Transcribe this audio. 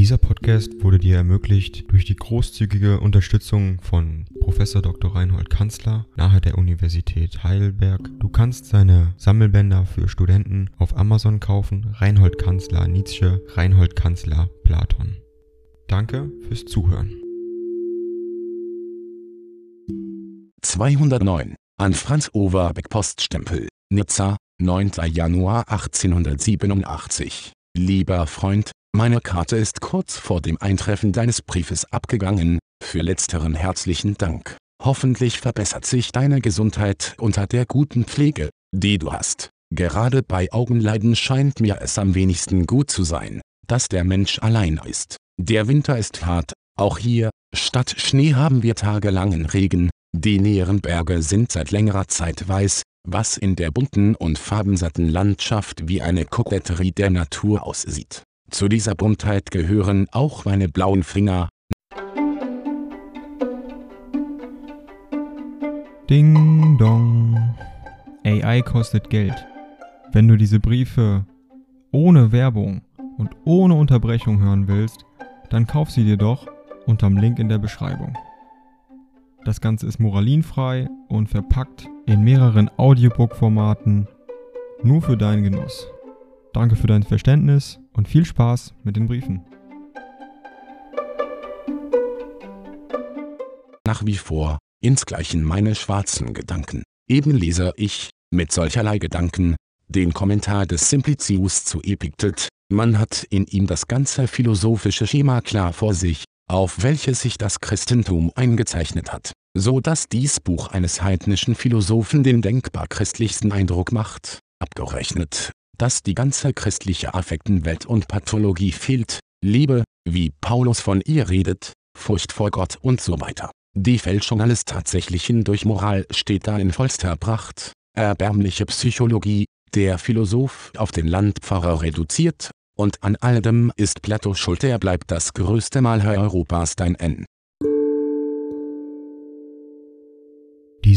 Dieser Podcast wurde dir ermöglicht durch die großzügige Unterstützung von Prof. Dr. Reinhold Kanzler nahe der Universität Heidelberg. Du kannst seine Sammelbänder für Studenten auf Amazon kaufen. Reinhold Kanzler Nietzsche, Reinhold Kanzler Platon. Danke fürs Zuhören. 209 an Franz Overbeck Poststempel, Nizza, 9. Januar 1887. Lieber Freund, meine Karte ist kurz vor dem Eintreffen deines Briefes abgegangen, für letzteren herzlichen Dank. Hoffentlich verbessert sich deine Gesundheit unter der guten Pflege, die du hast. Gerade bei Augenleiden scheint mir es am wenigsten gut zu sein, dass der Mensch allein ist. Der Winter ist hart, auch hier, statt Schnee haben wir tagelangen Regen, die näheren Berge sind seit längerer Zeit weiß, was in der bunten und farbensatten Landschaft wie eine Koketterie der Natur aussieht. Zu dieser Buntheit gehören auch meine blauen Finger. Ding dong. AI kostet Geld. Wenn du diese Briefe ohne Werbung und ohne Unterbrechung hören willst, dann kauf sie dir doch unterm Link in der Beschreibung. Das Ganze ist moralinfrei und verpackt in mehreren Audiobook-Formaten nur für deinen Genuss. Danke für dein Verständnis und viel Spaß mit den Briefen. Nach wie vor, insgleichen meine schwarzen Gedanken. Eben lese ich, mit solcherlei Gedanken, den Kommentar des Simplicius zu Epiktet, man hat in ihm das ganze philosophische Schema klar vor sich, auf welches sich das Christentum eingezeichnet hat, so dass dies Buch eines heidnischen Philosophen den denkbar christlichsten Eindruck macht, abgerechnet, dass die ganze christliche Affektenwelt und Pathologie fehlt, Liebe, wie Paulus von ihr redet, Furcht vor Gott und so weiter. Die Fälschung alles Tatsächlichen durch Moral steht da in vollster Pracht, erbärmliche Psychologie, der Philosoph auf den Landpfarrer reduziert, und an alledem ist Plato schuld er bleibt das größte Malherr Europas dein N.